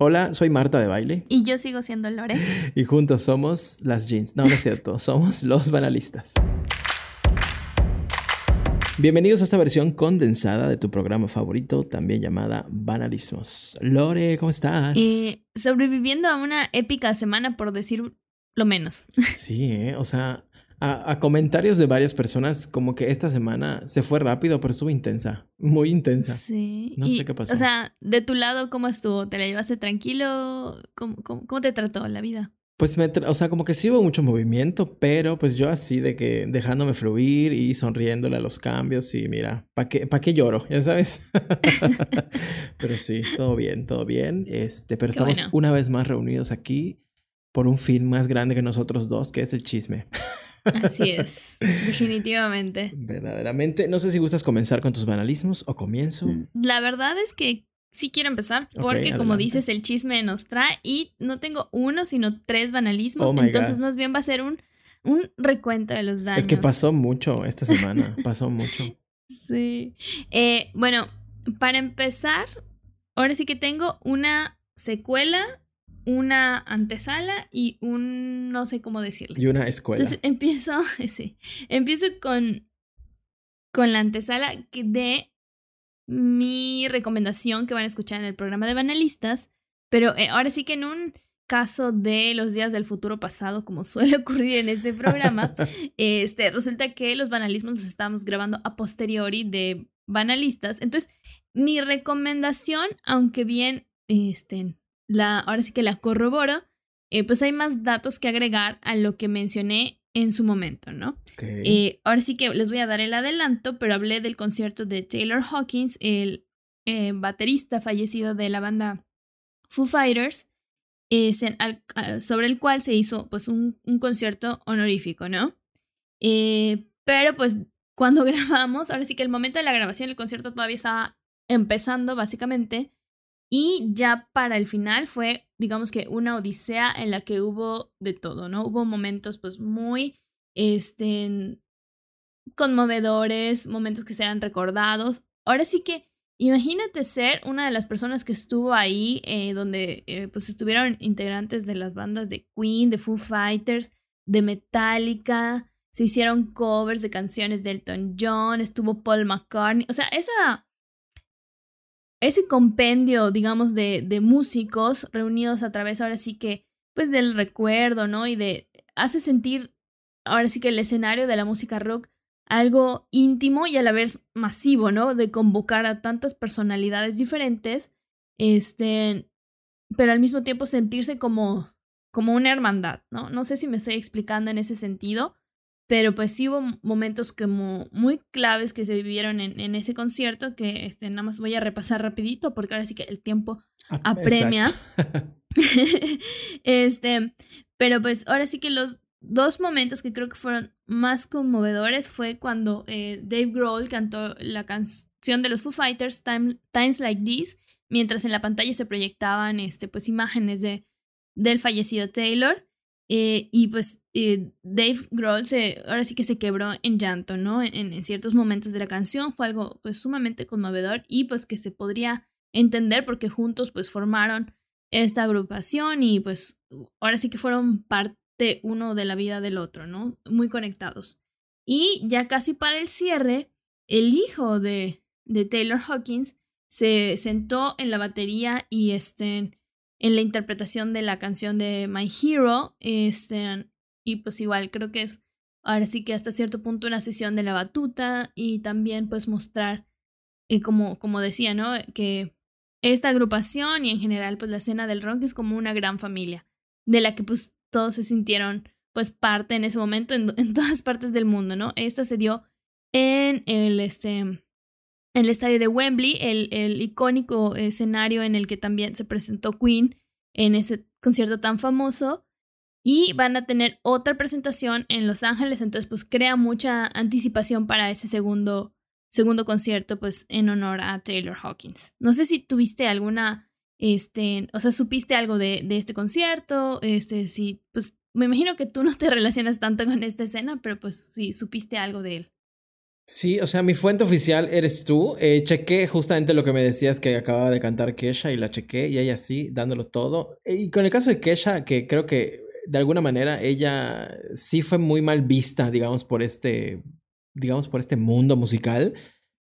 Hola, soy Marta de Baile. Y yo sigo siendo Lore. Y juntos somos las jeans. No, no es cierto, somos los banalistas. Bienvenidos a esta versión condensada de tu programa favorito, también llamada Banalismos. Lore, ¿cómo estás? Eh, sobreviviendo a una épica semana, por decir lo menos. Sí, ¿eh? o sea, a, comentarios de varias personas, como que esta semana se fue rápido, pero estuvo intensa, muy intensa. Sí. No sé qué pasó. O sea, de tu lado, ¿cómo estuvo? ¿Te la llevaste tranquilo? ¿Cómo, cómo, te trató la vida? Pues me, o sea, como que sí hubo mucho movimiento, pero pues yo así de que dejándome fluir y sonriéndole a los cambios y mira, ¿para qué, pa qué lloro? Ya sabes. pero sí, todo bien, todo bien. Este, pero estamos una vez más reunidos aquí por un fin más grande que nosotros dos, que es el chisme. Así es, definitivamente. Verdaderamente. No sé si gustas comenzar con tus banalismos o comienzo. La verdad es que sí quiero empezar, porque como dices, el chisme nos trae y no tengo uno, sino tres banalismos. Oh entonces, más bien va a ser un, un recuento de los daños. Es que pasó mucho esta semana, pasó mucho. Sí. Eh, bueno, para empezar, ahora sí que tengo una secuela una antesala y un no sé cómo decirle. Y una escuela. Entonces empiezo, sí, empiezo con, con la antesala de mi recomendación que van a escuchar en el programa de banalistas, pero eh, ahora sí que en un caso de los días del futuro pasado, como suele ocurrir en este programa, este, resulta que los banalismos los estamos grabando a posteriori de banalistas. Entonces, mi recomendación, aunque bien este, la, ahora sí que la corroboro, eh, pues hay más datos que agregar a lo que mencioné en su momento, ¿no? Eh, ahora sí que les voy a dar el adelanto, pero hablé del concierto de Taylor Hawkins, el eh, baterista fallecido de la banda Foo Fighters, sobre el cual se hizo pues un, un concierto honorífico, ¿no? pero pues cuando grabamos, ahora sí que el momento de la grabación, el concierto todavía estaba empezando básicamente, y ya para el final fue, digamos que una odisea en la que hubo de todo, ¿no? Hubo momentos pues muy, este, conmovedores, momentos que serán recordados. Ahora sí que imagínate ser una de las personas que estuvo ahí, eh, donde eh, pues estuvieron integrantes de las bandas de Queen, de Foo Fighters, de Metallica, se hicieron covers de canciones de Elton John, estuvo Paul McCartney, o sea, esa ese compendio, digamos, de, de músicos reunidos a través ahora sí que, pues del recuerdo, ¿no? Y de, hace sentir ahora sí que el escenario de la música rock algo íntimo y a la vez masivo, ¿no? De convocar a tantas personalidades diferentes, este, pero al mismo tiempo sentirse como, como una hermandad, ¿no? No sé si me estoy explicando en ese sentido, pero pues sí hubo momentos como muy claves que se vivieron en, en ese concierto que este, nada más voy a repasar rapidito porque ahora sí que el tiempo ah, apremia. este, pero pues ahora sí que los dos momentos que creo que fueron más conmovedores fue cuando eh, Dave Grohl cantó la canción de los Foo Fighters, Times Like This, mientras en la pantalla se proyectaban este, pues, imágenes de, del fallecido Taylor. Eh, y pues eh, Dave Grohl se, ahora sí que se quebró en llanto, ¿no? En, en, ciertos momentos de la canción fue algo pues sumamente conmovedor y pues que se podría entender porque juntos pues formaron esta agrupación y pues ahora sí que fueron parte uno de la vida del otro, ¿no? Muy conectados. Y ya casi para el cierre, el hijo de, de Taylor Hawkins se sentó en la batería y este en la interpretación de la canción de My Hero. Este, y pues igual creo que es ahora sí que hasta cierto punto una sesión de la batuta y también pues mostrar, eh, como, como decía, ¿no? Que esta agrupación y en general pues la escena del rock es como una gran familia, de la que pues todos se sintieron pues parte en ese momento en, en todas partes del mundo, ¿no? Esta se dio en el, este, el estadio de Wembley, el, el, icónico escenario en el que también se presentó Queen en ese concierto tan famoso. Y van a tener otra presentación en Los Ángeles, entonces pues crea mucha anticipación para ese segundo, segundo concierto pues en honor a Taylor Hawkins. No sé si tuviste alguna, este, o sea, supiste algo de, de este concierto, este, si, pues me imagino que tú no te relacionas tanto con esta escena, pero pues sí, supiste algo de él. Sí, o sea, mi fuente oficial eres tú. Eh, chequé justamente lo que me decías que acababa de cantar Kesha y la chequé y ella sí, dándolo todo. Y con el caso de Kesha, que creo que de alguna manera ella sí fue muy mal vista, digamos, por este, digamos, por este mundo musical.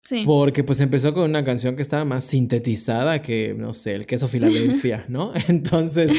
Sí. Porque pues empezó con una canción que estaba más sintetizada que, no sé, el queso Filadelfia, ¿no? Entonces,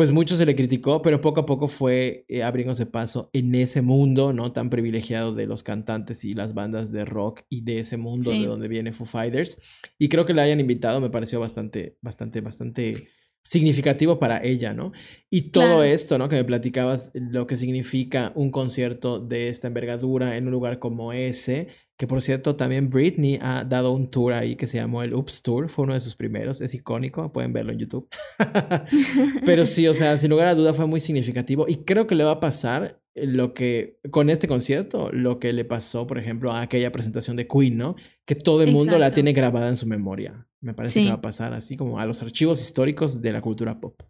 pues mucho se le criticó, pero poco a poco fue eh, abriéndose paso en ese mundo, ¿no? Tan privilegiado de los cantantes y las bandas de rock y de ese mundo Sí. de donde viene Foo Fighters. Y creo que la hayan invitado, me pareció bastante, bastante, bastante significativo para ella, ¿no? Y todo Claro. esto, ¿no? Que me platicabas lo que significa un concierto de esta envergadura en un lugar como ese, que por cierto también Britney ha dado un tour ahí que se llamó el Oops Tour, fue uno de sus primeros, es icónico, pueden verlo en YouTube. Pero sí, o sea, sin lugar a duda fue muy significativo y creo que le va a pasar lo que con este concierto, lo que le pasó, por ejemplo, a aquella presentación de Queen, ¿no? Que todo el mundo la tiene grabada en su memoria. Me parece Sí. que va a pasar así como a los archivos históricos de la cultura pop.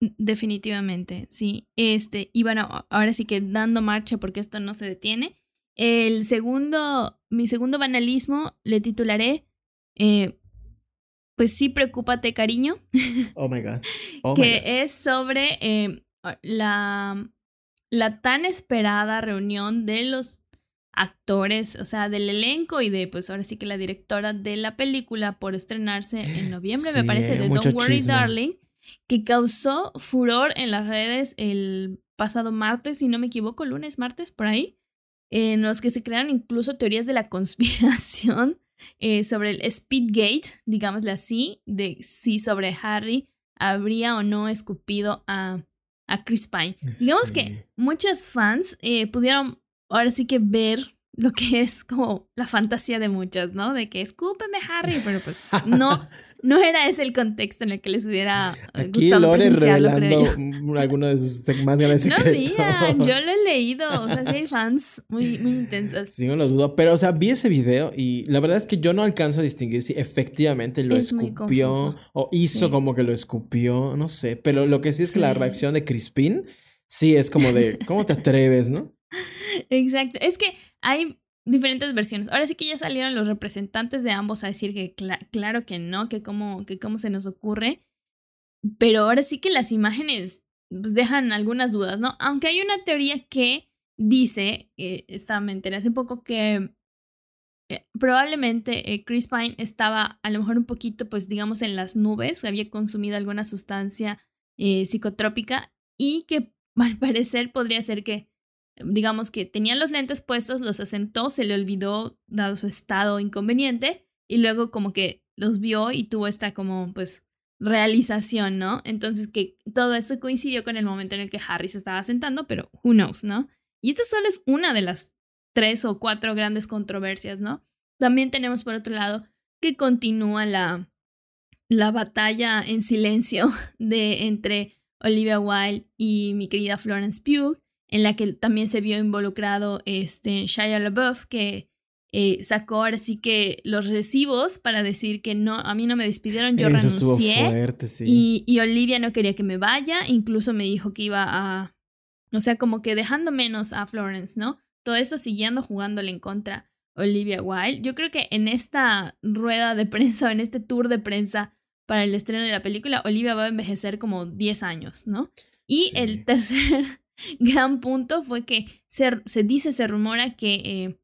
Definitivamente, sí. Este, y bueno, ahora sí que dando marcha porque esto no se detiene. El segundo, mi segundo banalismo le titularé, eh, pues sí, preocúpate, cariño, Oh my god. Oh my God. que es sobre eh, la, la tan esperada reunión de los actores, o sea, del elenco y de, pues ahora sí que la directora de la película por estrenarse en noviembre, me parece, de Don't Worry chisme. Darling, que causó furor en las redes el pasado martes, si no me equivoco, lunes, martes, por ahí, en los que se crearon incluso teorías de la conspiración eh, sobre el Speedgate, digámosle así, de si sobre Harry habría o no escupido a, a Chris Pine. Digamos que muchos fans eh, pudieron ahora sí que ver lo que es como la fantasía de muchos, ¿no? De que escúpeme Harry, pero pues no, no era ese el contexto en el que les hubiera eh, Aquí gustado Lore revelando alguno de sus más grandes No secretos. había, yo lo he leído, o sea, sí hay fans muy, muy intensos. Sí, no lo dudo. Pero, o sea, vi ese video y la verdad es que yo no alcanzo a distinguir si efectivamente lo Es escupió o hizo Sí. como que lo escupió, no sé. Pero lo que sí es que la reacción de Crispin sí es como de, ¿cómo te atreves, no? Exacto. Es que hay diferentes versiones. Ahora sí que ya salieron los representantes de ambos a decir que cla- claro que no, que cómo, que cómo se nos ocurre. Pero ahora sí que las imágenes pues, dejan algunas dudas, ¿no? Aunque hay una teoría que dice, eh, esta me enteré hace poco, que eh, probablemente eh, Chris Pine estaba a lo mejor un poquito, pues digamos, en las nubes, había consumido alguna sustancia eh, psicotrópica y que al parecer podría ser que digamos que tenía los lentes puestos, los asentó, se le olvidó dado su estado inconveniente y luego como que los vio y tuvo esta como pues realización, ¿no? Entonces que todo esto coincidió con el momento en el que Harry se estaba sentando, pero who knows, ¿no? Y esta solo es una de las tres o cuatro grandes controversias, ¿no? También tenemos por otro lado que continúa la, la batalla en silencio de entre Olivia Wilde y mi querida Florence Pugh, en la que también se vio involucrado este Shia LaBeouf, que eh, sacó ahora sí que los recibos para decir que no, a mí no me despidieron, yo Eso renuncié. fuerte, sí. Y, y Olivia no quería que me vaya, incluso me dijo que iba a, o sea, como que dejando menos a Florence, ¿no? Todo eso siguiendo jugándole en contra Olivia Wilde. Yo creo que en esta rueda de prensa o en este tour de prensa para el estreno de la película, Olivia va a envejecer como 10 años, ¿no? Y Sí. el tercer gran punto fue que se, se dice, se rumora que eh,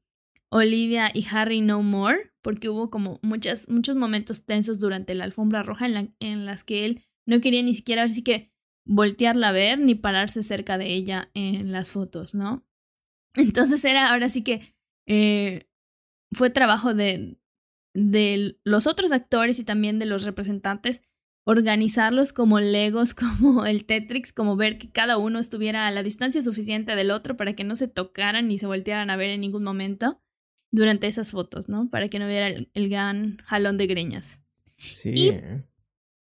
Olivia y Harry no more, porque hubo como muchas, muchos momentos tensos durante la alfombra roja en, la, en las que él no quería ni siquiera así que voltearla a ver ni pararse cerca de ella en las fotos, ¿no? Entonces era ahora sí que eh, fue trabajo de, de los otros actores y también de los representantes organizarlos como legos, como el Tetrix, como ver que cada uno estuviera a la distancia suficiente del otro para que no se tocaran ni se voltearan a ver en ningún momento durante esas fotos, ¿no? Para que no hubiera el, el gran jalón de greñas. Sí. y-.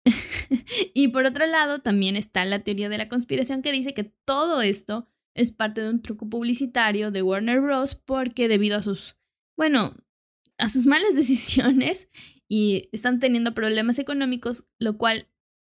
Y por otro lado, también está la teoría de la conspiración que dice que todo esto es parte de un truco publicitario de Warner Bros. porque debido a sus, bueno, a sus malas decisiones y están teniendo problemas económicos, lo cual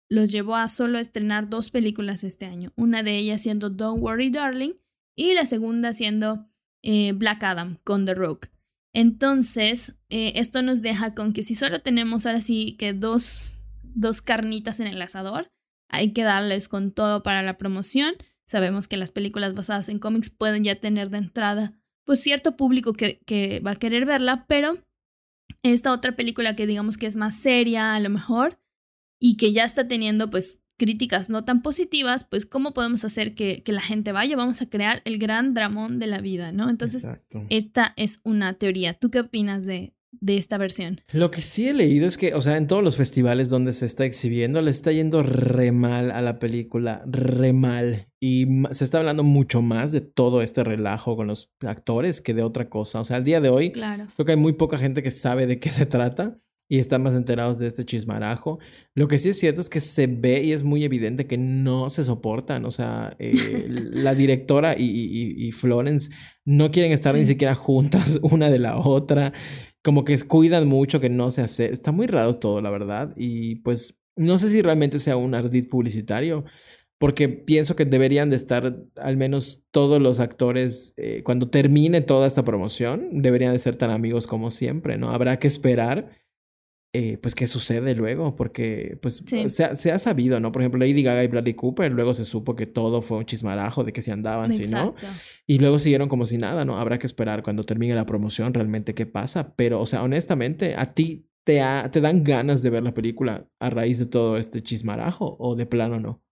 los llevó a solo estrenar dos películas este año. Una de ellas siendo Don't Worry Darling y la segunda siendo eh, Black Adam con The Rock. Entonces, eh, esto nos deja con que si solo tenemos ahora sí que dos, dos carnitas en el asador, hay que darles con todo para la promoción. Sabemos que las películas basadas en cómics pueden ya tener de entrada pues cierto público que, que va a querer verla, pero esta otra película que digamos que es más seria a lo mejor y que ya está teniendo pues críticas no tan positivas, pues cómo podemos hacer que, que la gente vaya, vamos a crear el gran dramón de la vida, ¿no? Entonces, esta es una teoría. ¿Tú qué opinas de, de esta versión. Lo que sí he leído es que, o sea, en todos los festivales donde se está exhibiendo, le está yendo re mal a la película, re mal. Y se está hablando mucho más de todo este relajo con los actores que de otra cosa. O sea, al día de hoy, claro. creo que hay muy poca gente que sabe de qué se trata y están más enterados de este chismarajo. Lo que sí es cierto es que se ve y es muy evidente que no se soportan. O sea, eh, la directora y, Florence no quieren estar ni siquiera juntas una de la otra como que cuidan mucho que no se hace. Está muy raro todo, la verdad. Y pues no sé si realmente sea un ardid publicitario, porque pienso que deberían de estar al menos todos los actores, eh, cuando termine toda esta promoción, deberían de ser tan amigos como siempre, ¿no? Habrá que esperar eh, pues qué sucede luego, porque pues se, ha, se, ha, sabido, ¿no? Por ejemplo, Lady Gaga y Bradley Cooper, luego se supo que todo fue un chismarajo de que se andaban, si no, y luego siguieron como si nada, ¿no? Habrá que esperar cuando termine la promoción realmente qué pasa, pero, o sea, honestamente, ¿a ti te, te dan ganas de ver la película a raíz de todo este chismarajo o de plano no?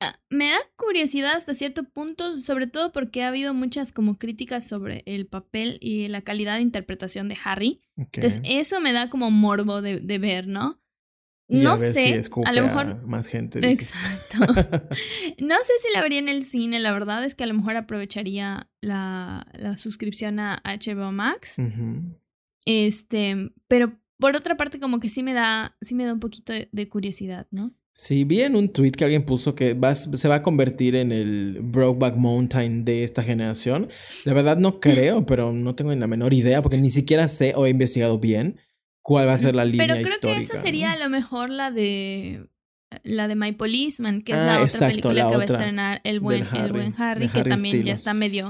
Ah, me da curiosidad hasta cierto punto, sobre todo porque ha habido muchas como críticas sobre el papel y la calidad de interpretación de Harry. Entonces, eso me da como morbo de, ver, ¿no? no sé, a, lo mejor más gente. Exacto. no sé si la vería en el cine, la verdad es que a lo mejor aprovecharía la, la suscripción a HBO Max. Este, pero por otra parte como que sí me da sí me da un poquito de curiosidad, ¿no? Sí, vi en un tweet que alguien puso que se va a convertir en el Brokeback Mountain de esta generación. La verdad no creo, pero no tengo ni la menor idea porque ni siquiera sé o he investigado bien cuál va a ser la línea Pero creo que esa sería a lo mejor la de la de My Policeman, que es la ah, otra película que va a estrenar el buen Harry, el buen Harry que también ya está medio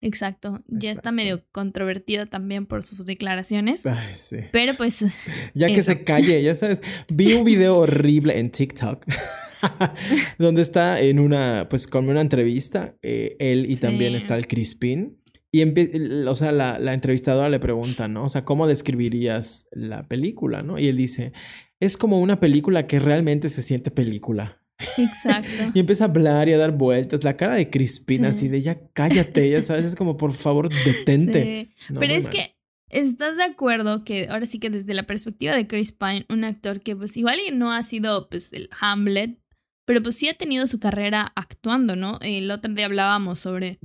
Exacto, ya está medio controvertida también por sus declaraciones. Ay, sí. Pero pues... ya que se calle, ya sabes. Vi un video horrible en TikTok. donde está en una, pues con una entrevista, eh, él y también está el Crispin. Y, o sea, la, la, entrevistadora le pregunta, ¿no? O sea, ¿cómo describirías la película, no? Y él dice, es como una película que realmente se siente película. Exacto. y empieza a hablar y a dar vueltas. La cara de Crispina, así de ya cállate, ya sabes, es como por favor detente. Pero es que ¿Estás de acuerdo que ahora sí que desde la perspectiva de Chris Pine, un actor que pues igual no ha sido pues el Hamlet, pero pues sí ha tenido su carrera actuando, ¿no? El otro día hablábamos sobre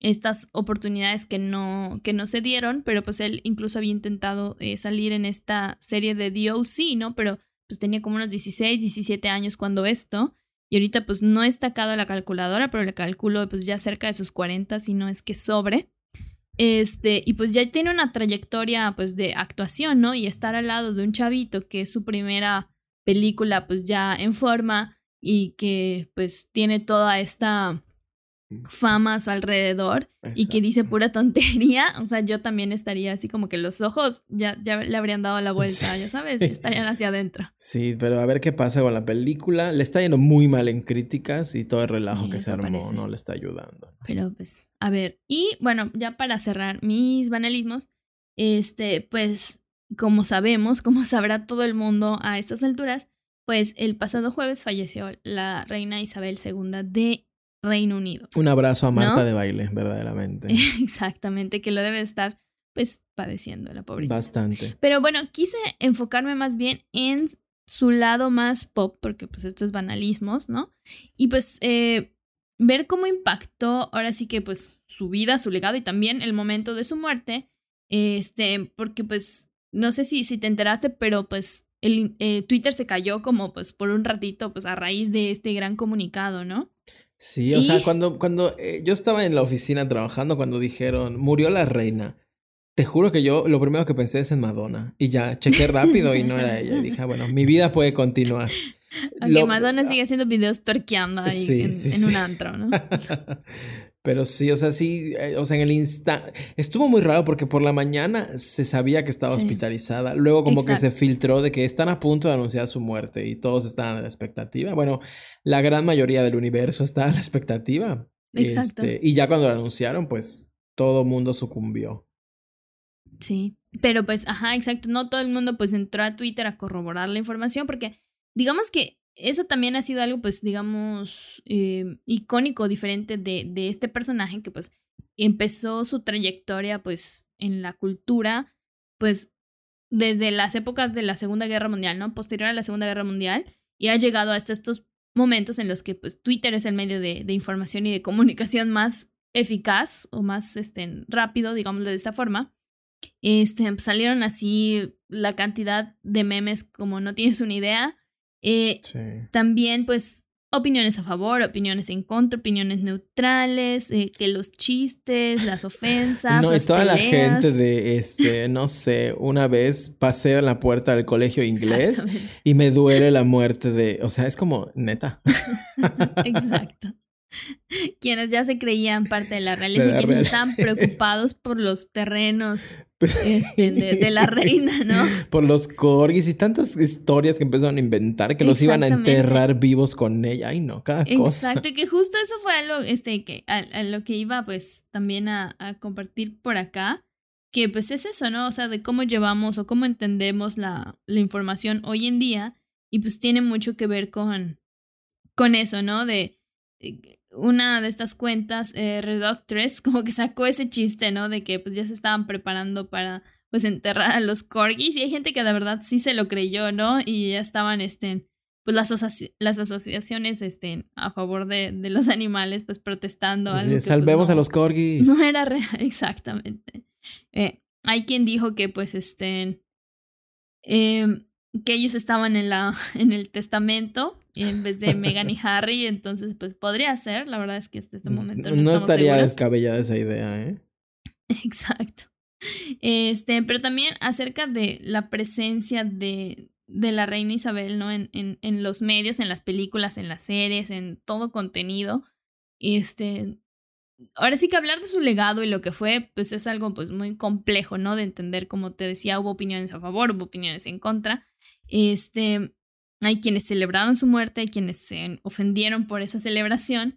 estas oportunidades que no, que no se dieron, pero pues él incluso había intentado eh, salir en esta serie de DOC, ¿no? Pero pues tenía como unos 16, 17 años cuando esto, y ahorita pues no he estacado la calculadora, pero le calculo pues ya cerca de sus 40, si no es que sobre. Este, y pues ya tiene una trayectoria pues de actuación, ¿no? Y estar al lado de un chavito que es su primera película pues ya en forma y que pues tiene toda esta fama a su alrededor y que dice pura tontería, o sea, yo también estaría así como que los ojos ya, ya le habrían dado la vuelta, ya sabes, estarían hacia adentro. Sí, pero a ver qué pasa con la película. Le está yendo muy mal en críticas y todo el relajo que se armó no le está ayudando. Pero pues, a ver, y bueno, ya para cerrar mis banalismos, este, pues, como sabemos, como sabrá todo el mundo a estas alturas, pues el pasado jueves falleció la reina Isabel II de Reino Unido. Un abrazo a Marta de baile, verdaderamente. Exactamente, que lo debe estar pues padeciendo la pobrecita. Bastante. Pero bueno, quise enfocarme más bien en su lado más pop, porque pues esto es banalismos, ¿no? Y pues eh, ver cómo impactó ahora sí que pues su vida, su legado y también el momento de su muerte, este, porque pues no sé si, si te enteraste, pero pues el eh, Twitter se cayó como pues por un ratito pues a raíz de este gran comunicado, ¿no? Sí, o sea, cuando, cuando eh, yo estaba en la oficina trabajando, cuando dijeron, murió la reina, te juro que yo lo primero que pensé es en Madonna. Y ya, chequé rápido y no era ella. Y dije, ah, bueno, mi vida puede continuar. Aunque Madonna sigue haciendo videos torqueando ahí en, un antro, ¿no? Pero sí, o sea, sí, eh, o sea, en el instante, estuvo muy raro porque por la mañana se sabía que estaba hospitalizada, luego como que se filtró de que están a punto de anunciar su muerte y todos estaban a la expectativa. Bueno, la gran mayoría del universo está a la expectativa. Exacto. Este, y ya cuando lo anunciaron, pues todo el mundo sucumbió. Sí, pero pues, ajá, exacto, no todo el mundo pues entró a Twitter a corroborar la información porque digamos que eso también ha sido algo, pues, digamos, eh, icónico, diferente de, de, este personaje que, pues, empezó su trayectoria, pues, en la cultura, pues, desde las épocas de la Segunda Guerra Mundial, ¿no? Posterior a la Segunda Guerra Mundial, y ha llegado hasta estos momentos en los que, pues, Twitter es el medio de, de información y de comunicación más eficaz o más, este, rápido, digámoslo de esta forma. Este, salieron así la cantidad de memes como no tienes una idea eh, también, pues, opiniones a favor, opiniones en contra, opiniones neutrales, eh, que los chistes, las ofensas. No, y toda la gente de este, no sé, una vez pasé a la puerta del colegio inglés y me duele la muerte de, o sea, es como neta. Exacto. Quienes ya se creían parte de la realeza y quienes estaban preocupados por los terrenos pues este, de, la reina, ¿no? Por los corgis y tantas historias que empezaron a inventar que los iban a enterrar vivos con ella. Ay, no, cada cosa. Exacto, que justo eso fue algo este, que, a, lo que iba pues también a, a, compartir por acá. Que pues es eso, ¿no? O sea, de cómo llevamos o cómo entendemos la, la información hoy en día. Y pues tiene mucho que ver con, con eso, ¿no? De eh, una de estas cuentas, eh, Redoctress, como que sacó ese chiste, ¿no? De que pues ya se estaban preparando para pues enterrar a los corgis y hay gente que de verdad sí se lo creyó, ¿no? Y ya estaban, este, pues las, las asociaciones, este, a favor de, de los animales, pues protestando. algo pues, salvemos a los corgis. No era real, exactamente. Eh, hay quien dijo que pues, este, em, que ellos estaban en, la, en el testamento en vez de Megan y Harry, entonces pues podría ser, la verdad es que hasta este momento no, no estaría descabellada esa idea, ¿eh? Exacto. Este, pero también acerca de la presencia de, de la reina Isabel, ¿no? En, en, en, los medios, en las películas, en las series, en todo contenido. Este, ahora sí que hablar de su legado y lo que fue, pues es algo pues muy complejo, ¿no? De entender, como te decía, hubo opiniones a favor, hubo opiniones en contra. Este, hay quienes celebraron su muerte, hay quienes se ofendieron por esa celebración,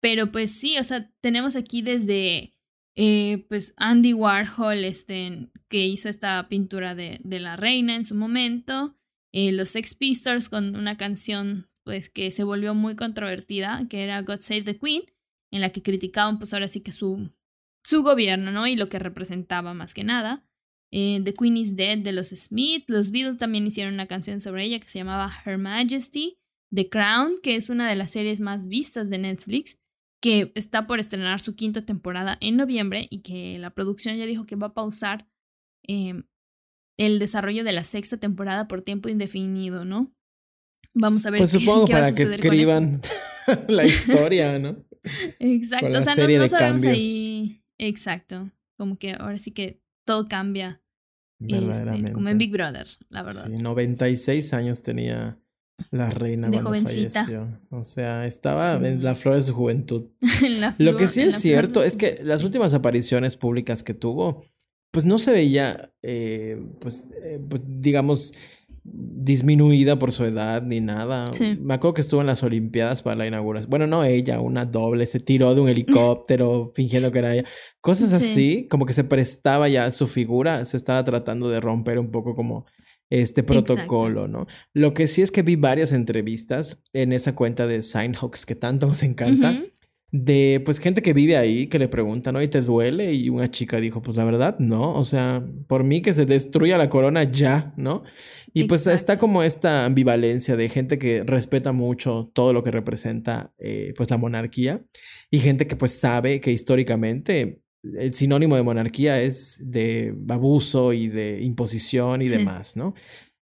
pero pues sí, o sea, tenemos aquí desde eh, pues Andy Warhol, este, que hizo esta pintura de, de la reina en su momento, eh, los Sex Pistols con una canción pues que se volvió muy controvertida, que era God Save the Queen, en la que criticaban pues ahora sí que su, su gobierno, ¿no? Y lo que representaba más que nada. Eh, The Queen is Dead de los Smith. Los Beatles también hicieron una canción sobre ella que se llamaba Her Majesty. The Crown, que es una de las series más vistas de Netflix, que está por estrenar su quinta temporada en noviembre y que la producción ya dijo que va a pausar em, el desarrollo de la sexta temporada por tiempo indefinido, ¿no? Vamos a ver. Pues supongo para que escriban la historia, ¿no? Exacto. o sea, no, no sabemos ahí. Exacto. Como que ahora sí que todo cambia. Este, como en Big Brother, la verdad. Sí, 96 años tenía la reina cuando falleció. O sea, estaba en la flor de su juventud. Lo que sí es cierto es que las últimas apariciones públicas que tuvo, pues no se veía, eh, pues, eh, pues, digamos, disminuida por su edad ni nada. Me acuerdo que estuvo en las Olimpiadas para la inauguración. Bueno, no ella, una doble, se tiró de un helicóptero fingiendo que era ella. Cosas así, como que se prestaba ya su figura, se estaba tratando de romper un poco como este protocolo, ¿no? Lo que sí es que vi varias entrevistas en esa cuenta de Signhawks que tanto nos encanta de pues gente que vive ahí que le preguntan, ¿no? ¿Y te duele? Y una chica dijo, pues la verdad, no, o sea, por mí que se destruya la corona ya, ¿no? Y pues está como esta ambivalencia de gente que respeta mucho todo lo que representa eh, pues la monarquía y gente que pues sabe que históricamente el sinónimo de monarquía es de abuso y de imposición y demás, ¿no?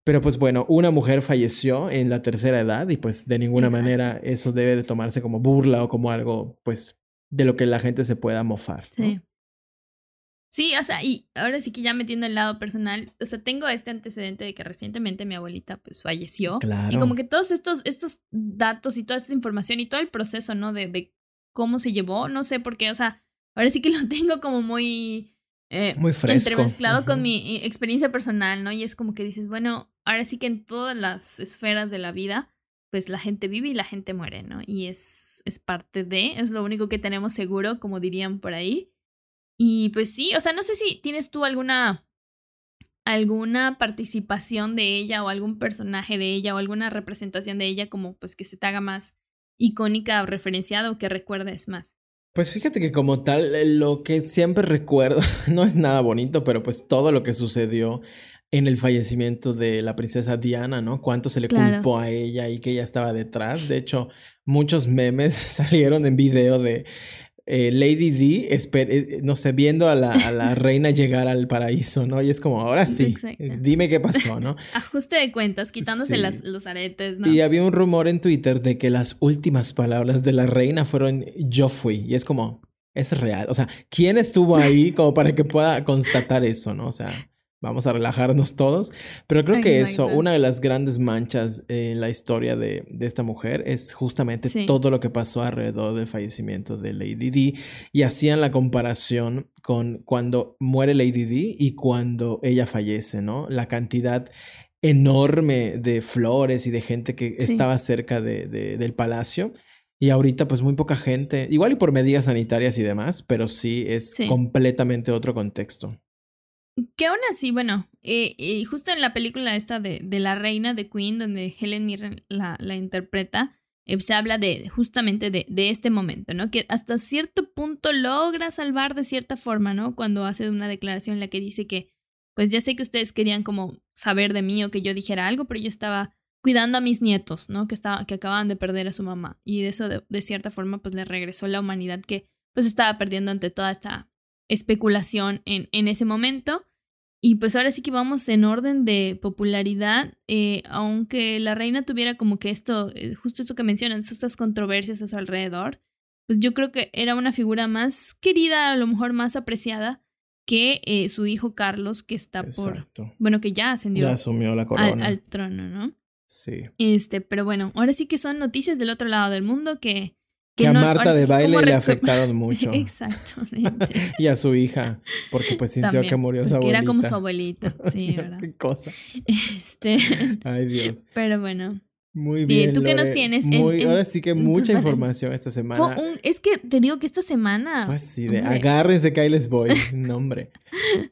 Pero pues bueno, una mujer falleció en la tercera edad y pues de ninguna manera eso debe de tomarse como burla o como algo pues de lo que la gente se pueda mofar. Sí. Sí, o sea, y ahora sí que ya metiendo el lado personal, o sea, tengo este antecedente de que recientemente mi abuelita pues falleció. Claro. Y como que todos estos, estos datos y toda esta información y todo el proceso, ¿no? De, de cómo se llevó, no sé por qué, o sea, ahora sí que lo tengo como muy... Eh, muy fresco. Entremezclado con mi experiencia personal, ¿no? Y es como que dices, bueno, ahora sí que en todas las esferas de la vida, pues la gente vive y la gente muere, ¿no? Y es, es parte de, es lo único que tenemos seguro, como dirían por ahí. Y pues sí, o sea, no sé si tienes tú alguna alguna participación de ella o algún personaje de ella o alguna representación de ella como pues que se te haga más icónica o referenciada o que recuerdes más. Pues fíjate que como tal, eh, lo que siempre recuerdo, no es nada bonito, pero pues todo lo que sucedió en el fallecimiento de la princesa Diana, ¿no? Cuánto se le culpó a ella y que ella estaba detrás. De hecho, muchos memes salieron en video de eh, Lady D, eh, no sé, viendo a la, a la, reina llegar al paraíso, ¿no? Y es como, ahora sí, dime qué pasó, ¿no? Ajuste de cuentas, quitándose las, los aretes, ¿no? Y había un rumor en Twitter de que las últimas palabras de la reina fueron yo fui. Y es como, es real. O sea, ¿quién estuvo ahí como para que pueda constatar eso, ¿no? O sea vamos a relajarnos todos. Pero creo que eso, una de las grandes manchas en la historia de, esta mujer es justamente todo lo que pasó alrededor del fallecimiento de Lady D. Y hacían la comparación con cuando muere Lady D y cuando ella fallece, ¿no? La cantidad enorme de flores y de gente que estaba cerca de, del palacio. Y ahorita pues muy poca gente, igual y por medidas sanitarias y demás, pero sí es completamente otro contexto. Que aún así, bueno, eh, eh, justo en la película esta de, de, La Reina de Queen, donde Helen Mirren la, la interpreta, eh, se habla de justamente de, de, este momento, ¿no? Que hasta cierto punto logra salvar de cierta forma, ¿no? Cuando hace una declaración en la que dice que, pues ya sé que ustedes querían como saber de mí o que yo dijera algo, pero yo estaba cuidando a mis nietos, ¿no? Que, estaba, que acababan de perder a su mamá. Y de eso, de, de cierta forma, pues le regresó la humanidad que pues estaba perdiendo ante toda esta especulación en, en ese momento. Y pues ahora sí que vamos en orden de popularidad, eh, aunque la reina tuviera como que esto, eh, justo esto que mencionas, estas controversias a su alrededor, pues yo creo que era una figura más querida, a lo mejor más apreciada que eh, su hijo Carlos, que está por, bueno, que ya ascendió ya asumió la corona. al, trono, ¿no? Sí. Este, pero bueno, ahora sí que son noticias del otro lado del mundo que que, a Marta de baile le afectaron mucho. Exactamente. y a su hija, porque pues sintió que murió su abuelita. Era como su abuelita, sí, ¿verdad? Qué cosa. Este. Ay, Dios. Pero bueno. Muy bien. ¿Y tú qué nos tienes? Muy, ahora sí que mucha información esta semana. es que te digo que esta semana. Fue así de agárrense que ahí les voy. Nombre.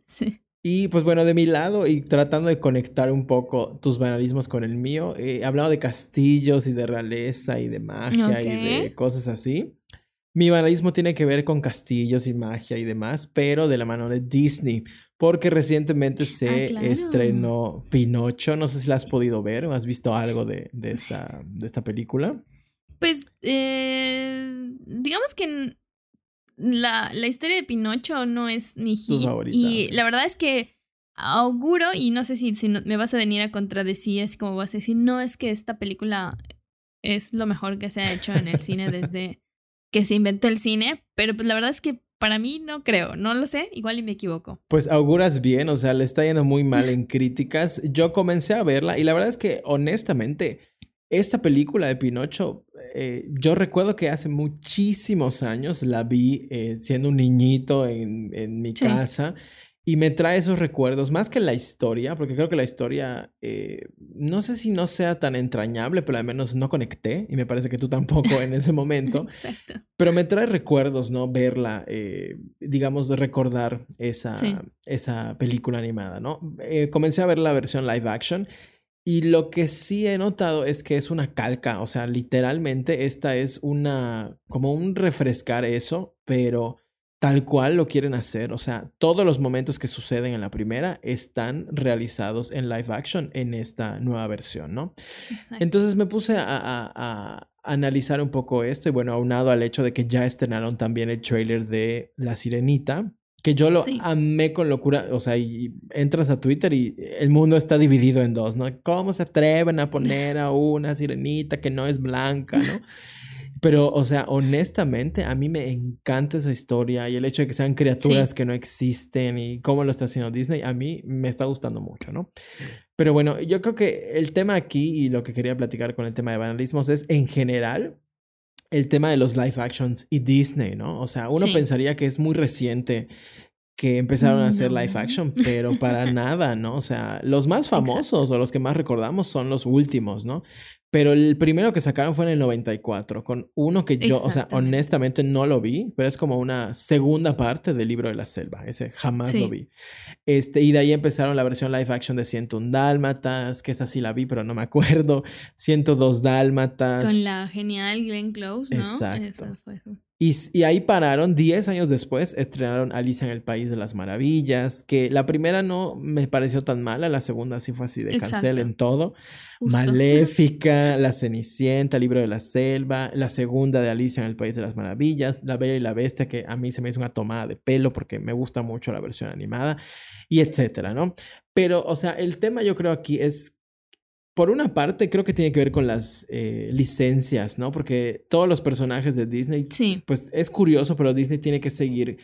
sí. Y pues bueno, de mi lado y tratando de conectar un poco tus banalismos con el mío, he hablado de castillos y de realeza y de magia y de cosas así. Mi banalismo tiene que ver con castillos y magia y demás, pero de la mano de Disney, porque recientemente ah, se estrenó Pinocho. No sé si la has podido ver o has visto algo de, de, esta, de esta película. Pues, eh, digamos que la, la historia de Pinocho no es mi hit. Y la verdad es que auguro, y no sé si, si me vas a venir a contradecir, así como vas a decir, no es que esta película es lo mejor que se ha hecho en el cine desde que se inventó el cine, pero pues la verdad es que para mí no creo, no lo sé, igual y me equivoco. Pues auguras bien, o sea, le está yendo muy mal en críticas. Yo comencé a verla y la verdad es que honestamente, esta película de Pinocho eh, yo recuerdo que hace muchísimos años la vi eh, siendo un niñito en, en mi casa y me trae esos recuerdos, más que la historia, porque creo que la historia, eh, no sé si no sea tan entrañable, pero al menos no conecté y me parece que tú tampoco en ese momento. Exacto. Pero me trae recuerdos, ¿no? Verla, digamos, de recordar esa, esa película animada, ¿no? comencé a ver la versión live action y lo que sí he notado es que es una calca, o sea, literalmente esta es una, como un refrescar eso, pero tal cual lo quieren hacer, o sea, todos los momentos que suceden en la primera están realizados en live action en esta nueva versión, ¿no? Entonces me puse a, a, analizar un poco esto y bueno, aunado al hecho de que ya estrenaron también el trailer de La Sirenita, que yo lo amé con locura, o sea, y entras a Twitter y el mundo está dividido en dos, ¿no? ¿Cómo se atreven a poner a una sirenita que no es blanca, ¿no? Pero, o sea, honestamente, a mí me encanta esa historia y el hecho de que sean criaturas que no existen y cómo lo está haciendo Disney, a mí me está gustando mucho, ¿no? Pero bueno, yo creo que el tema aquí y lo que quería platicar con el tema de banalismos es, en general, el tema de los live actions y Disney, ¿no? O sea, uno pensaría que es muy reciente que empezaron a hacer live action, pero para nada, ¿no? O sea, los más famosos o los que más recordamos son los últimos, ¿no? Pero el primero que sacaron fue en el 94, con uno que yo, o sea, honestamente no lo vi, pero es como una segunda parte del libro de la selva. Ese jamás lo vi. Este, y de ahí empezaron la versión live action de 101 Dálmatas, que esa sí la vi, pero no me acuerdo. 102 Dálmatas. Con la genial Glenn Close, ¿no? Exacto. fue. Y, ahí pararon, 10 años después estrenaron Alicia en el País de las Maravillas, que la primera no me pareció tan mala, la segunda sí fue así de cancel en todo. Maléfica, La Cenicienta, Libro de la Selva, la segunda de Alicia en el País de las Maravillas, La Bella y la Bestia, que a mí se me hizo una tomada de pelo porque me gusta mucho la versión animada, y etcétera, ¿no? Pero, o sea, el tema yo creo aquí es por una parte, creo que tiene que ver con las eh, licencias, ¿no? Porque todos los personajes de Disney, sí. pues es curioso, pero Disney tiene que seguir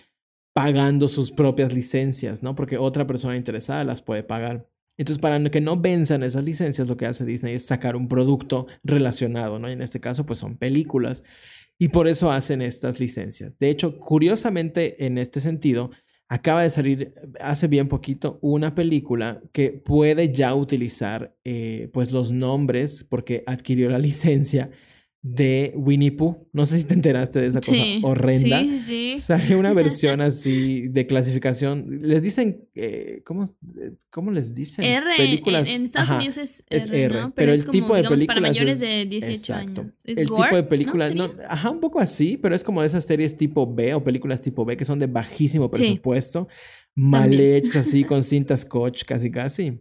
pagando sus propias licencias, ¿no? Porque otra persona interesada las puede pagar. Entonces, para que no venzan esas licencias, lo que hace Disney es sacar un producto relacionado, ¿no? Y en este caso, pues son películas. Y por eso hacen estas licencias. De hecho, curiosamente, en este sentido, Acaba de salir hace bien poquito una película que puede ya utilizar eh, pues los nombres porque adquirió la licencia de Winnie Pooh. No sé si te enteraste de esa cosa horrenda. Sí, sí. Salió una versión así de clasificación. Les dicen, eh, ¿cómo, ¿cómo, les dicen? R. Películas, en, Estados Unidos es, R, pero, el tipo de películas para mayores de 18 años. ¿Es el tipo de películas, no, ajá, un poco así, pero es como de esas series tipo B o películas tipo B que son de bajísimo presupuesto, mal hechas así con cintas scotch casi casi.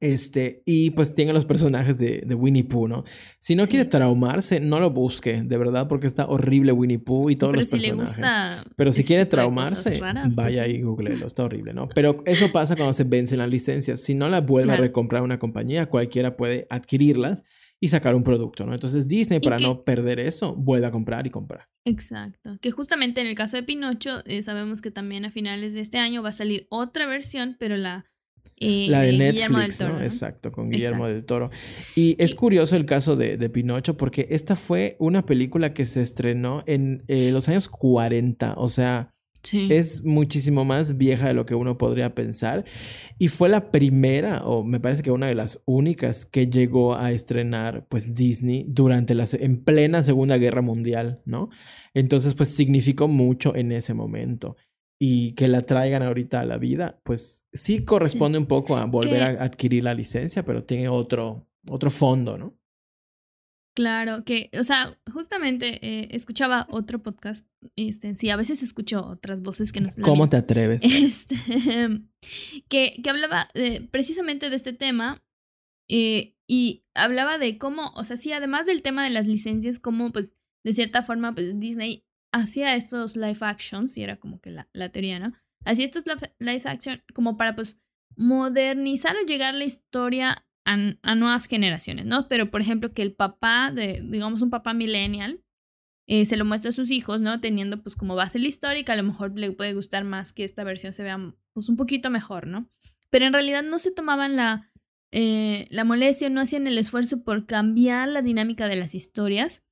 Este, y pues tiene los personajes de, de Winnie Pooh, ¿no? Si no quiere traumarse, no lo busque, de verdad, porque está horrible Winnie Pooh y todos los personajes. Pero si quiere traumarse, pues vaya y googlelo, está horrible, ¿no? Pero eso pasa cuando se vencen las licencias. Si no la vuelve a recomprar una compañía, cualquiera puede adquirirlas y sacar un producto, ¿no? Entonces Disney, para no perder eso, vuelve a comprar y comprar. Exacto. Que justamente en el caso de Pinocho, eh, sabemos que también a finales de este año va a salir otra versión, pero la la de Netflix, ¿no? Exacto, con Guillermo del Toro. Y es curioso el caso de, de, Pinocho porque esta fue una película que se estrenó en eh, los años 40, o sea, es muchísimo más vieja de lo que uno podría pensar. Y fue la primera, o me parece que una de las únicas, que llegó a estrenar pues Disney durante la, en plena Segunda Guerra Mundial, ¿no? Entonces pues significó mucho en ese momento y que la traigan ahorita a la vida, pues sí corresponde un poco a volver a adquirir la licencia, pero tiene otro, otro fondo, ¿no? Claro, que, o sea, justamente eh, escuchaba otro podcast, este, sí, a veces escucho otras voces que nos... ¿Cómo te atreves? Este, que, que hablaba precisamente de este tema eh, y hablaba de cómo, o sea, sí, además del tema de las licencias, cómo, pues, de cierta forma, pues, Disney hacía estos live actions, y era como que la, la teoría, ¿no? Hacía estos live action como para pues modernizar o llegar la historia a, a, nuevas generaciones, ¿no? Pero por ejemplo que el papá de, digamos, un papá millennial, eh, se lo muestra a sus hijos, ¿no? Teniendo pues como base la histórica, a lo mejor le puede gustar más que esta versión se vea pues un poquito mejor, ¿no? Pero en realidad no se tomaban la, eh, la molestia, no hacían el esfuerzo por cambiar la dinámica de las historias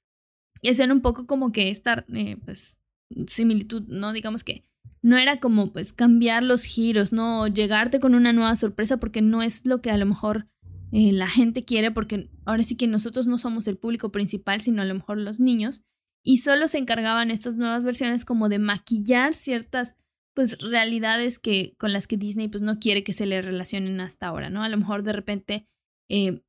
y hacer un poco como que esta, eh, pues, similitud, ¿no? Digamos que no era como, pues, cambiar los giros, ¿no? Llegarte con una nueva sorpresa porque no es lo que a lo mejor eh, la gente quiere, porque ahora sí que nosotros no somos el público principal, sino a lo mejor los niños. Y solo se encargaban estas nuevas versiones como de maquillar ciertas pues realidades que con las que Disney pues no quiere que se le relacionen hasta ahora, ¿no? A lo mejor de repente, eh,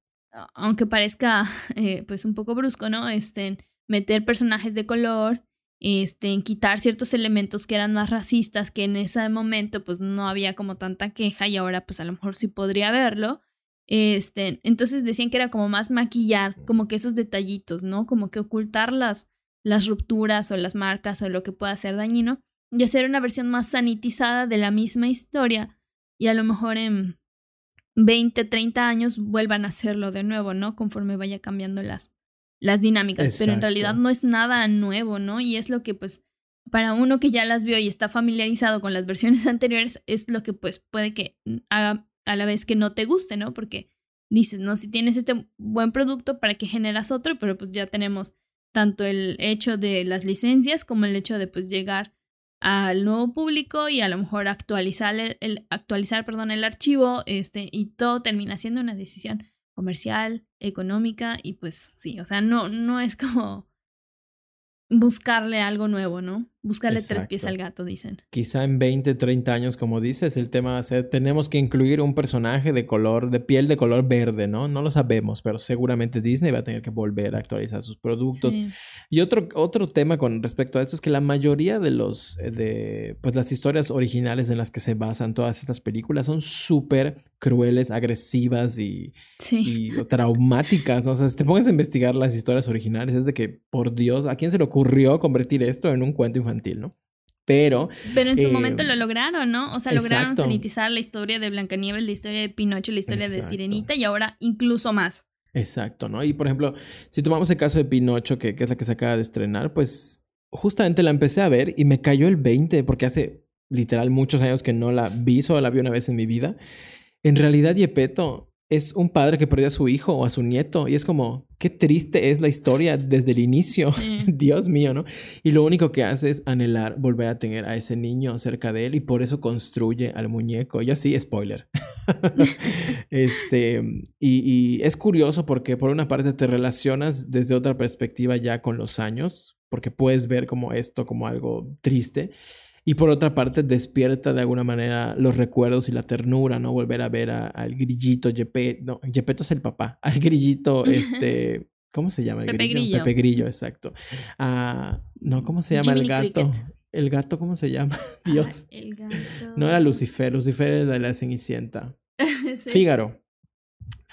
aunque parezca pues un poco brusco, ¿no? Este, meter personajes de color, este, quitar ciertos elementos que eran más racistas, que en ese momento pues no había como tanta queja y ahora pues a lo mejor sí podría haberlo. Este, entonces decían que era como más maquillar, como que esos detallitos, ¿no? Como que ocultar las, las rupturas o las marcas o lo que pueda ser dañino y hacer una versión más sanitizada de la misma historia y a lo mejor en 20, 30 años vuelvan a hacerlo de nuevo, ¿no? Conforme vaya cambiando las, las dinámicas, pero en realidad no es nada nuevo, ¿no? Y es lo que pues para uno que ya las vio y está familiarizado con las versiones anteriores, es lo que pues puede que haga a la vez que no te guste, ¿no? Porque dices, no, si tienes este buen producto, ¿para qué generas otro? Pero pues ya tenemos tanto el hecho de las licencias como el hecho de pues llegar al nuevo público y a lo mejor actualizar el, actualizar perdón, el archivo este, y todo termina siendo una decisión comercial, económica y pues sí, o sea, no, no es como buscarle algo nuevo, ¿no? Buscarle tres pies al gato, dicen. Quizá en 20, 30 años, como dices, el tema va a ser, tenemos que incluir un personaje de color, de piel de color verde, ¿no? No lo sabemos, pero seguramente Disney va a tener que volver a actualizar sus productos. Y otro, otro tema con respecto a esto es que la mayoría de los, eh, de, pues las historias originales en las que se basan todas estas películas son súper crueles, agresivas y, y traumáticas, ¿no? O sea, si te pones a investigar las historias originales, es de que, por Dios, ¿a quién se le ocurrió convertir esto en un cuento infantil? ¿No? Pero. Pero en su eh, momento lo lograron, ¿no? O sea, lograron sanitizar la historia de Blancanieves, la historia de Pinocho, la historia de Sirenita y ahora incluso más. Exacto, ¿no? Y por ejemplo, si tomamos el caso de Pinocho, que, que es la que se acaba de estrenar, pues justamente la empecé a ver y me cayó el 20 porque hace literal muchos años que no la vi, solo la vi una vez en mi vida. En realidad, Yepeto es un padre que perdió a su hijo o a su nieto y es como, qué triste es la historia desde el inicio, Dios mío, ¿no? Y lo único que hace es anhelar volver a tener a ese niño cerca de él y por eso construye al muñeco. Yo sí, spoiler. este, y, y es curioso porque por una parte te relacionas desde otra perspectiva ya con los años, porque puedes ver como esto como algo triste. Y por otra parte, despierta de alguna manera los recuerdos y la ternura, ¿no? Volver a ver al grillito Yepeto, no, Yepeto es el papá, al grillito, este, ¿cómo se llama? El Pepe Grillo. Pepe Grillo, exacto. Ah, no, ¿cómo se llama el gato? El gato, ¿cómo se llama? Dios. el gato. No era Lucifer, Lucifer era de la Cenicienta. Fígaro.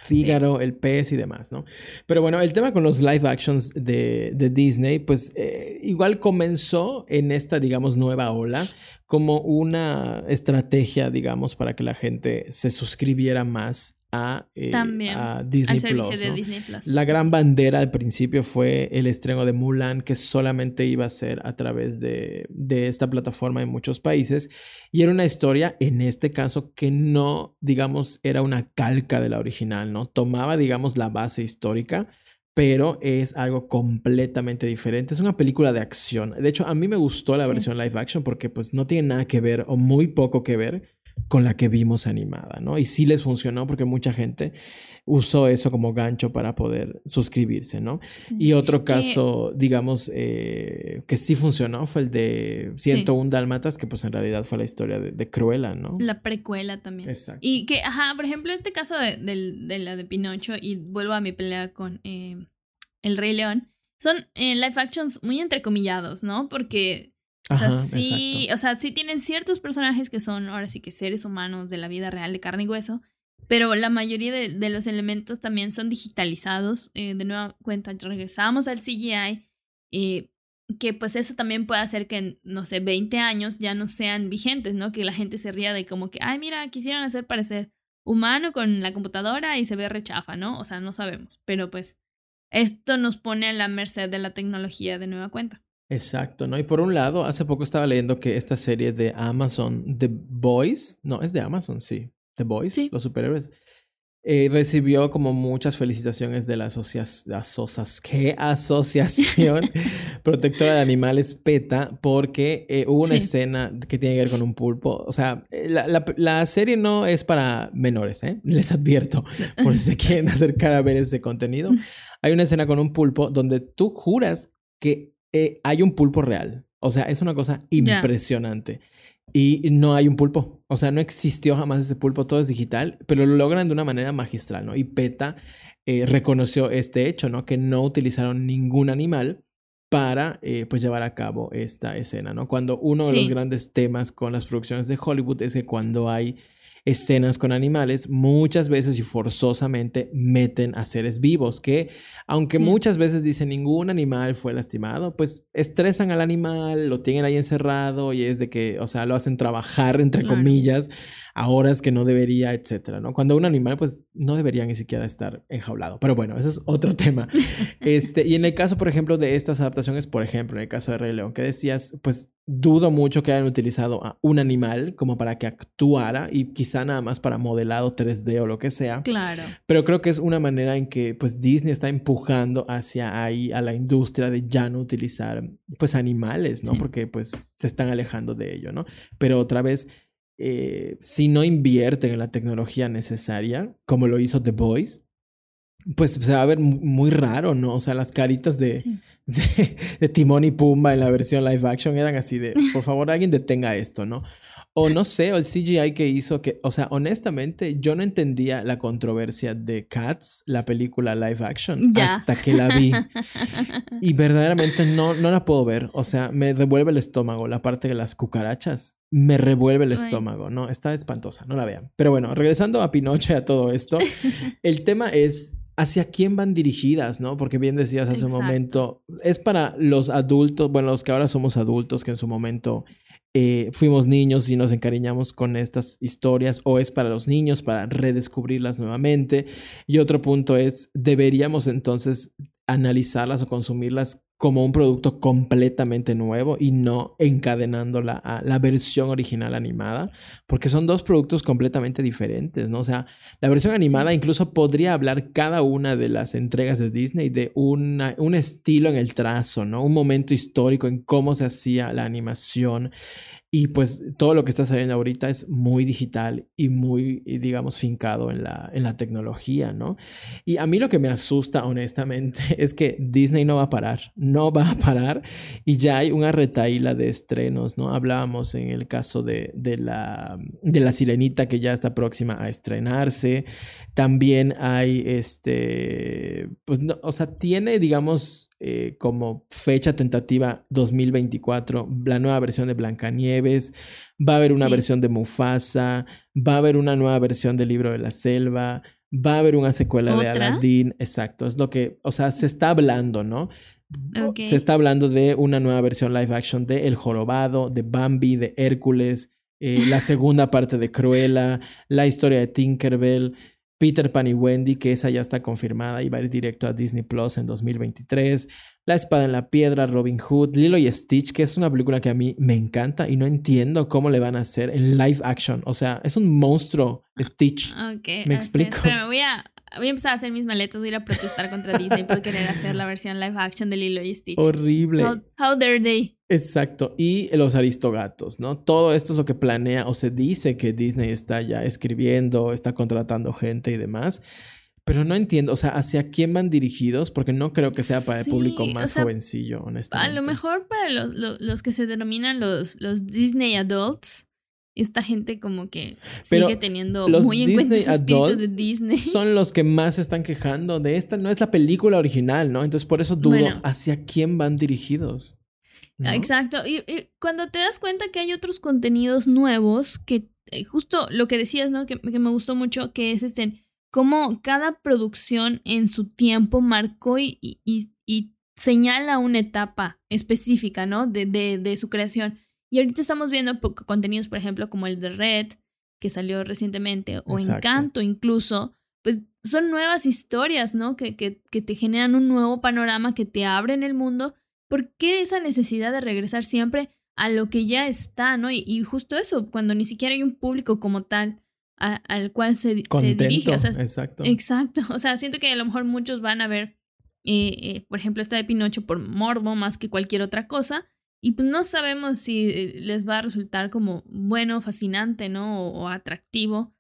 Fígaro, el pez y demás, ¿no? Pero bueno, el tema con los live actions de, Disney, pues eh, igual comenzó en esta, digamos, nueva ola como una estrategia, digamos, para que la gente se suscribiera más a, eh, Disney, Plus, La gran bandera al principio fue el estreno de Mulan, que solamente iba a ser a través de, de, esta plataforma en muchos países. Y era una historia, en este caso, que no, digamos, era una calca de la original, ¿no? Tomaba, digamos, la base histórica, pero es algo completamente diferente. Es una película de acción. De hecho, a mí me gustó la versión live action porque pues no tiene nada que ver o muy poco que ver con la que vimos animada, ¿no? Y sí les funcionó porque mucha gente usó eso como gancho para poder suscribirse, ¿no? Y otro caso, digamos, eh, que sí funcionó fue el de 101 Dálmatas, que pues en realidad fue la historia de, Cruella, ¿no? La precuela también. Exacto. Y que, ajá, por ejemplo, este caso de, la de Pinocho, y vuelvo a mi pelea con eh, El Rey León, son eh, live actions muy entrecomillados, ¿no? Porque o sea, sí, o sea, sí tienen ciertos personajes que son ahora sí que seres humanos de la vida real de carne y hueso, pero la mayoría de, los elementos también son digitalizados. Eh, de nueva cuenta, regresamos al CGI, eh, que pues eso también puede hacer que en, no sé, 20 años ya no sean vigentes, ¿no? Que la gente se ría de como que, ay, mira, quisieron hacer parecer humano con la computadora y se ve rechafa, ¿no? O sea, no sabemos, pero pues esto nos pone a la merced de la tecnología de nueva cuenta. Exacto, ¿no? Y por un lado, hace poco estaba leyendo que esta serie de Amazon, The Boys, no, es de Amazon, sí, The Boys, los superhéroes, eh, recibió como muchas felicitaciones de la asociación, ¿qué? asociación protectora de animales PETA porque eh, hubo una escena que tiene que ver con un pulpo. O sea, eh, la, la, la, serie no es para menores, ¿eh? Les advierto, por si se quieren acercar a ver ese contenido. Hay una escena con un pulpo donde tú juras que eh, hay un pulpo real. O sea, es una cosa impresionante. Y no hay un pulpo. O sea, no existió jamás ese pulpo, todo es digital, pero lo logran de una manera magistral, ¿no? Y PETA eh, reconoció este hecho, ¿no? Que no utilizaron ningún animal para eh, pues llevar a cabo esta escena, ¿no? Cuando uno de los grandes temas con las producciones de Hollywood es que cuando hay escenas con animales, muchas veces y forzosamente meten a seres vivos que, aunque muchas veces dicen ningún animal fue lastimado, pues estresan al animal, lo tienen ahí encerrado y es de que, o sea, lo hacen trabajar, entre comillas, a horas que no debería, etcétera, ¿no? Cuando un animal, pues no debería ni siquiera estar enjaulado. Pero bueno, eso es otro tema. este, y en el caso, por ejemplo, de estas adaptaciones, por ejemplo, en el caso de Rey León, que decías, pues dudo mucho que hayan utilizado a un animal como para que actuara y quizá nada más para modelado 3D o lo que sea. Claro. Pero creo que es una manera en que pues Disney está empujando hacia ahí a la industria de ya no utilizar pues animales, ¿no? Porque pues se están alejando de ello, ¿no? Pero otra vez, eh, si no invierten en la tecnología necesaria, como lo hizo The Voice, pues se va a ver muy raro, ¿no? O sea, las caritas de, de, Timón y Pumba en la versión live action eran así de, por favor, alguien detenga esto, ¿no? O no sé, o el CGI que hizo que, o sea, honestamente, yo no entendía la controversia de Cats, la película live action, hasta que la vi. y verdaderamente no, no la puedo ver. O sea, me revuelve el estómago, la parte de las cucarachas. Me revuelve el estómago, ¿no? Está espantosa, no la vean. Pero bueno, regresando a Pinocho y a todo esto, el tema es hacia quién van dirigidas, ¿no? Porque bien decías hace un momento, es para los adultos, bueno, los que ahora somos adultos, que en su momento eh, fuimos niños y nos encariñamos con estas historias, o es para los niños para redescubrirlas nuevamente. Y otro punto es, deberíamos entonces analizarlas o consumirlas como un producto completamente nuevo y no encadenándola a la versión original animada, porque son dos productos completamente diferentes, ¿no? O sea, la versión animada incluso podría hablar cada una de las entregas de Disney de una, un estilo en el trazo, ¿no? Un momento histórico en cómo se hacía la animación, y pues todo lo que está saliendo ahorita es muy digital y muy, digamos, fincado en la, en la tecnología, ¿no? Y a mí lo que me asusta, honestamente, es que Disney no va a parar, no va a parar. Y ya hay una retaíla de estrenos, ¿no? Hablábamos en el caso de, de, la, de la Sirenita que ya está próxima a estrenarse. También hay este, pues, no, o sea, tiene, digamos, eh, como fecha tentativa 2024 la nueva versión de Blancanieves, va a haber una versión de Mufasa, va a haber una nueva versión del libro de la selva, va a haber una secuela de Aladdin, exacto, es lo que, o sea, se está hablando, ¿no? Se está hablando de una nueva versión live action de El Jorobado, de Bambi, de Hércules, eh, la segunda parte de Cruella, la historia de Tinkerbell. Peter Pan y Wendy, que esa ya está confirmada y va a ir directo a Disney Plus en 2023. La espada en la piedra, Robin Hood, Lilo y Stitch, que es una película que a mí me encanta y no entiendo cómo le van a hacer en live action. O sea, es un monstruo Stitch. ¿Me explico? Pero me voy a, voy a empezar a hacer mis maletas, voy a ir a protestar contra Disney por querer hacer la versión live action de Lilo y Stitch. Horrible. How, dare they? Exacto. Y los aristogatos, ¿no? Todo esto es lo que planea o se dice que Disney está ya escribiendo, está contratando gente y demás. Pero no entiendo, o sea, ¿hacia quién van dirigidos? Porque no creo que sea para el público más jovencillo, honestamente. A lo mejor para los, los, los que se denominan los, los Disney Adults esta gente como que sigue teniendo muy en cuenta ese espíritu de Disney. Son los que más se están quejando de esta, no es la película original, ¿no? Entonces por eso dudo hacia quién van dirigidos. Exacto. Y, cuando te das cuenta que hay otros contenidos nuevos, que eh, justo lo que decías, ¿no? Que, me gustó mucho, que es este, cómo cada producción en su tiempo marcó y, y, y señala una etapa específica, ¿no? De, de, de su creación. Y ahorita estamos viendo contenidos, por ejemplo, como el de Red, que salió recientemente, o Encanto incluso, pues son nuevas historias, ¿no? Que, que, que te generan un nuevo panorama, que te abren el mundo. ¿Por qué esa necesidad de regresar siempre a lo que ya está, ¿no? Y, justo eso, cuando ni siquiera hay un público como tal al cual se, dirige. exacto. Exacto. O sea, siento que a lo mejor muchos van a ver, eh, eh, por ejemplo, esta de Pinocho por morbo más que cualquier otra cosa. Y pues no sabemos si eh, les va a resultar como bueno, fascinante, ¿no? O, atractivo.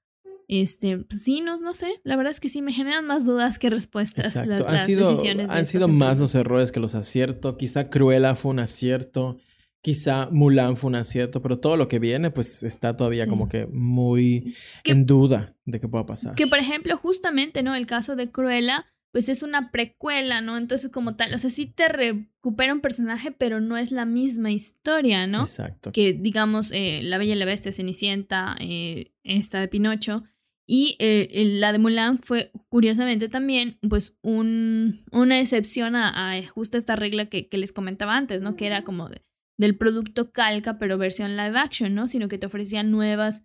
Este, pues sí, no, no sé. La verdad es que sí me generan más dudas que respuestas. han sido, han sido más los errores que los aciertos. Quizá Cruella fue un acierto. Quizá Mulan fue un acierto, pero todo lo que viene, pues está todavía como que muy en duda de qué pueda pasar. Que por ejemplo, justamente, ¿no? El caso de Cruella pues es una precuela, ¿no? Entonces como tal, o sea, sí te recupera un personaje, pero no es la misma historia, ¿no? Exacto. Que digamos, eh, La Bella y la Bestia, Cenicienta, eh, esta de Pinocho. Y eh, la de Mulan fue, curiosamente, también, pues, un, una excepción a, a, justo esta regla que, que, les comentaba antes, ¿no? Que era como del producto calca, pero versión live action, ¿no? Sino que te ofrecían nuevas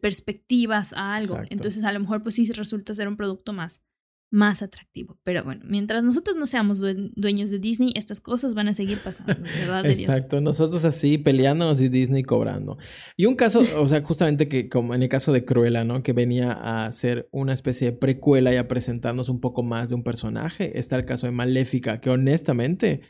perspectivas a algo. Entonces, a lo mejor, pues sí resulta ser un producto más, más atractivo. Pero bueno, mientras nosotros no seamos dueños de Disney, estas cosas van a seguir pasando, ¿verdad? Exacto, nosotros así peleándonos y Disney cobrando. Y un caso, o sea, justamente que como en el caso de Cruella, ¿no? Que venía a ser una especie de precuela y a presentarnos un poco más de un personaje. Está el caso de Maléfica, que honestamente...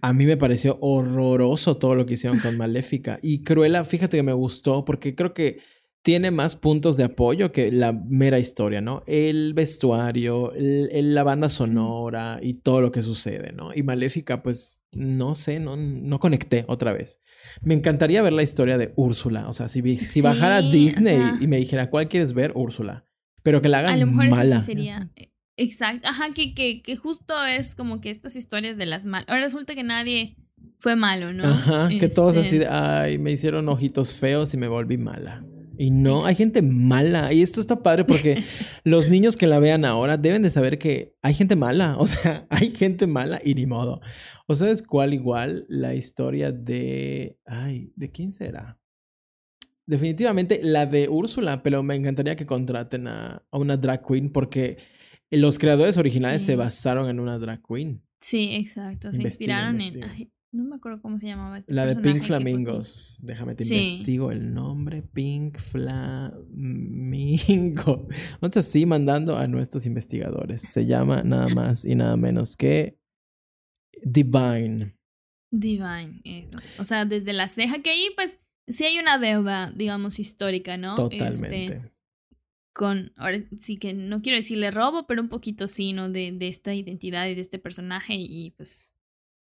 A mí me pareció horroroso todo lo que hicieron con Maléfica. Y Cruella, fíjate que me gustó porque creo que tiene más puntos de apoyo que la mera historia, ¿no? El vestuario, la banda sonora y todo lo que sucede, ¿no? Y Maléfica, pues, no sé, no, no conecté otra vez. Me encantaría ver la historia de Úrsula, o sea, si, si bajara Disney y me dijera, ¿cuál quieres ver? Úrsula. Pero que la hagan a lo mejor mala. sería... Exacto, ajá, que, que, que justo es como que estas historias de las malas. Ahora resulta que nadie fue malo, ¿no? Ajá, que todos así de, este ay, me hicieron ojitos feos y me volví mala. Y no, hay gente mala. Y esto está padre porque los niños que la vean ahora deben de saber que hay gente mala. O sea, hay gente mala y ni modo. ¿O sabes cuál igual? La historia de... Ay, ¿de quién será? Definitivamente la de Úrsula, pero me encantaría que contraten a, una drag queen porque los creadores originales se basaron en una drag queen. Sí, exacto. Se inspiraron en... No me acuerdo cómo se llamaba. Este la de Pink Flamingos. Déjame te investigo el nombre. Pink Flamingo. Vamos así mandando a nuestros investigadores. Se llama nada más y nada menos que Divine. Divine, eso. O sea, desde la ceja que ahí, pues, sí hay una deuda, digamos, histórica, ¿no? Totalmente. Este, con, ahora sí que no quiero decirle robo, pero un poquito sí, ¿no? De, de esta identidad y de este personaje y pues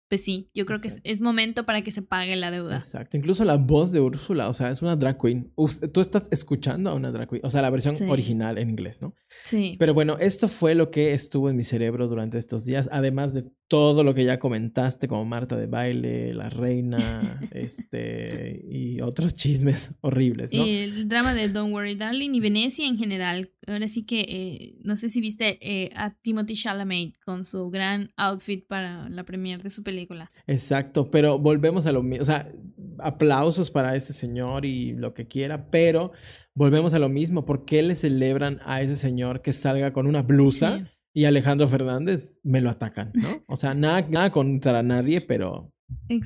pues sí, yo creo que es, momento para que se pague la deuda. Exacto. Incluso la voz de Úrsula, o sea, es una drag queen. Tú estás escuchando a una drag queen, o sea, la versión original en inglés, ¿no? Sí. Pero bueno, esto fue lo que estuvo en mi cerebro durante estos días, además de todo lo que ya comentaste, como Marta de baile, la reina, este, y otros chismes horribles, ¿no? El drama de Don't Worry Darling y Venecia en general. Ahora sí que, eh, no sé si viste eh, a Timothy Chalamet con su gran outfit para la premiere de su película. Exacto, pero volvemos a lo mismo, o sea, aplausos para ese señor y lo que quiera, pero volvemos a lo mismo, ¿por qué le celebran a ese señor que salga con una blusa? Y Alejandro Fernández me lo atacan, ¿no? O sea, nada, nada contra nadie, pero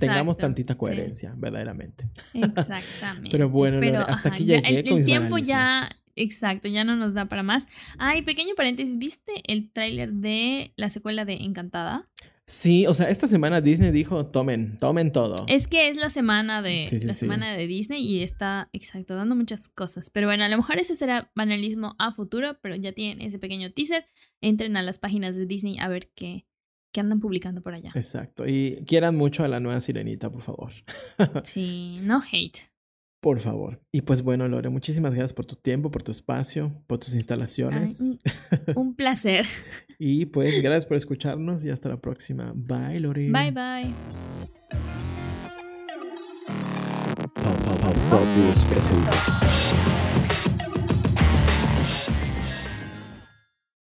tengamos tantita coherencia, verdaderamente. Exactamente. pero bueno, hasta aquí llegué el, el tiempo ya, exacto, ya no nos da para más. Ay, pequeño paréntesis, ¿viste el tráiler de la secuela de Encantada? Sí, o sea, esta semana Disney dijo, tomen, tomen todo. Es que es la semana de la semana de Disney y está, exacto, dando muchas cosas. Pero bueno, a lo mejor ese será banalismo a futuro, pero ya tienen ese pequeño teaser. Entren a las páginas de Disney a ver qué, qué andan publicando por allá. Exacto. Y quieran mucho a la nueva sirenita, por favor. sí, no hate. Por favor. Y pues bueno, Lore, muchísimas gracias por tu tiempo, por tu espacio, por tus instalaciones. un, placer. y pues gracias por escucharnos y hasta la próxima. Bye, Lore. Bye, bye.